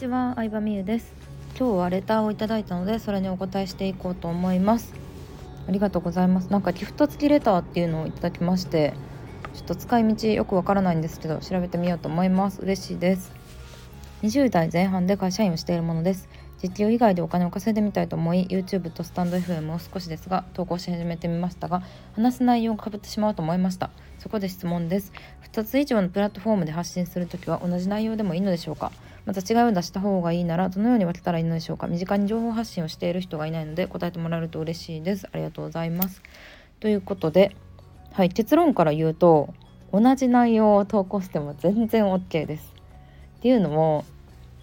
ちは、相葉美優です。今日はレターをいただいたのでそれにお答えしていこうと思います。ありがとうございます。なんかギフト付きレターっていうのをいただきましてちょっと使い道よくわからないんですけど調べてみようと思います。嬉しいです。20代前半で会社員をしているものです。実給以外でお金を稼いでみたいと思い YouTube とスタンド FM を少しですが投稿し始めてみましたが話す内容がかぶってしまうと思いました。そこで質問です。2つ以上のプラットフォームで発信するときは同じ内容でもいいのでしょうか？また違いを出した方がいいならどのように分けたらいいのでしょうか。身近に情報発信をしている人がいないので答えてもらえると嬉しいです。ありがとうございます。ということではい結論から言うと同じ内容を投稿しても全然 OK です。っていうのも、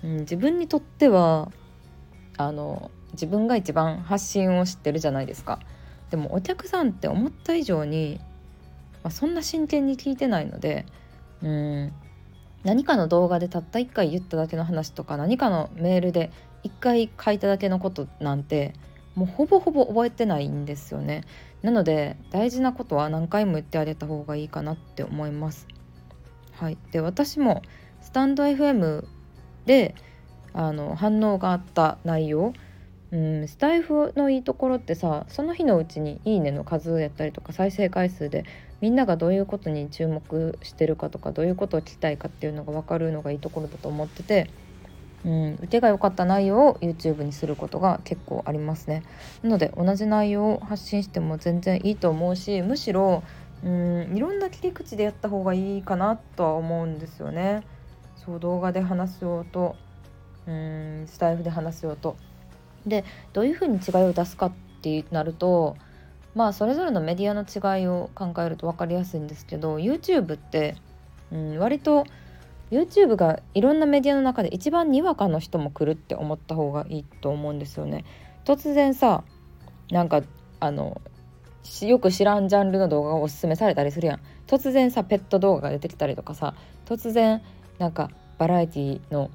うん、自分にとってはあの自分が一番発信を知ってるじゃないですか。でもお客さんって思った以上に、まあ、そんな真剣に聞いてないのでうん何かの動画でたった1回言っただけの話とか何かのメールで1回書いただけのことなんてもうほぼほぼ覚えてないんですよね。なので大事なことは何回も言ってあげた方がいいかなって思います。はい。で私もスタンド FM であの反応があった内容うんスタイフのいいところってさその日のうちに「いいね」の数やったりとか再生回数でみんながどういうことに注目してるかとかどういうことを聞きたいかっていうのが分かるのがいいところだと思ってて、うん、受けが良かった内容を YouTube にすることが結構ありますね。なので同じ内容を発信しても全然いいと思うしむしろうんいろんな切り口でやった方がいいかなとは思うんですよね。そう動画で話すようとうんスタイフで話すようと。でどういうふうに違いを出すかってなるとまあそれぞれのメディアの違いを考えると分かりやすいんですけど YouTube って、うん、割と YouTube がいろんなメディアの中で一番にわかの人も来るって思った方がいいと思うんですよね。突然さなんかあのよく知らんジャンルの動画がおすすめされたりするやん。突然さペット動画が出てきたりとかさ。突然なんかバラエティの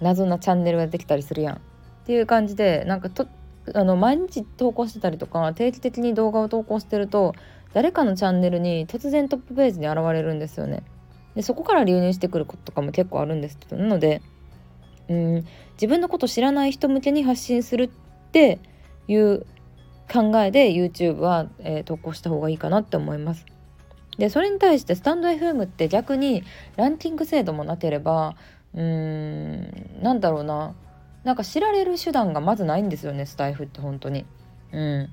謎なチャンネルが出てきたりするやん。っていう感じでなんかとあの毎日投稿してたりとか定期的に動画を投稿してると誰かのチャンネルに突然トップページに現れるんですよね。でそこから流入してくることとかも結構あるんですけどなのでうん自分のこと知らない人向けに発信するっていう考えで YouTube は、えー、投稿した方がいいかなって思います。でそれに対してスタンド FM って逆にランキング制度もなければうーんなんだろうななんか知られる手段がまずないんですよねスタイフって本当に。うん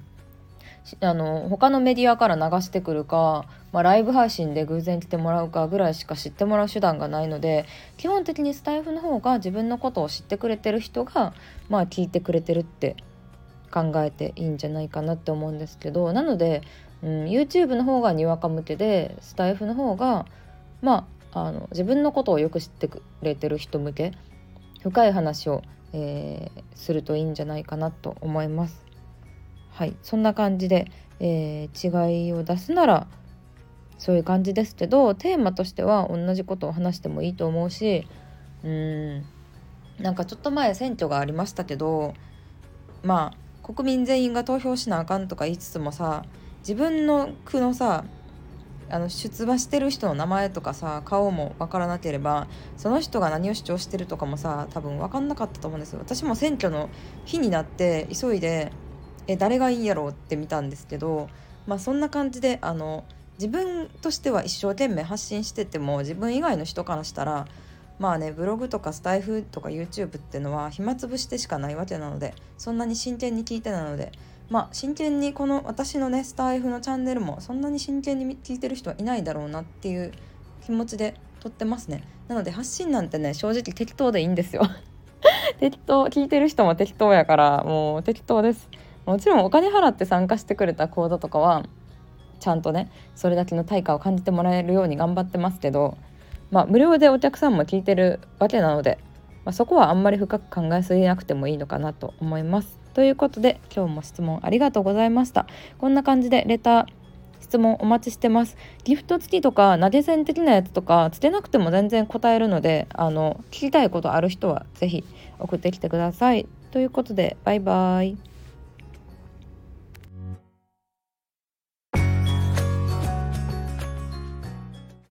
あの他のメディアから流してくるか、まあ、ライブ配信で偶然来てもらうかぐらいしか知ってもらう手段がないので基本的にスタイフの方が自分のことを知ってくれてる人がまあ聞いてくれてるって考えていいんじゃないかなって思うんですけどなので、うん、YouTube の方がにわか向けでスタイフの方がまああの自分のことをよく知ってくれてる人向け深い話をえー、するといいんじゃないかなと思います。はいそんな感じで、えー、違いを出すならそういう感じですけどテーマとしては同じことを話してもいいと思うしうんなんかちょっと前選挙がありましたけどまあ国民全員が投票しなあかんとか言いつつもさ自分の区のさあの出馬してる人の名前とかさ顔も分からなければその人が何を主張してるとかもさ多分分かんなかったと思うんですよ。私も選挙の日になって急いでえ誰がいいんやろうって見たんですけどまあそんな感じであの自分としては一生懸命発信してても自分以外の人からしたらまあねブログとかスタイフとか YouTube っていうのは暇つぶしてしかないわけなのでそんなに真剣に聞いてなのでまあ真剣にこの私のねスタイフのチャンネルもそんなに真剣に聞いてる人はいないだろうなっていう気持ちで撮ってますね。なので発信なんてね正直適当でいいんですよ。適当聞いてる人も適当やからもう適当です。もちろんお金払って参加してくれた講座とかはちゃんとねそれだけの対価を感じてもらえるように頑張ってますけどまあ無料でお客さんも聞いてるわけなので、まあ、そこはあんまり深く考えすぎなくてもいいのかなと思います。ということで今日も質問ありがとうございました。こんな感じでレター質問お待ちしてます。ギフト付きとか投げ銭的なやつとかつけなくても全然答えるのであの聞きたいことある人は是非送ってきてください。ということでバイバイ。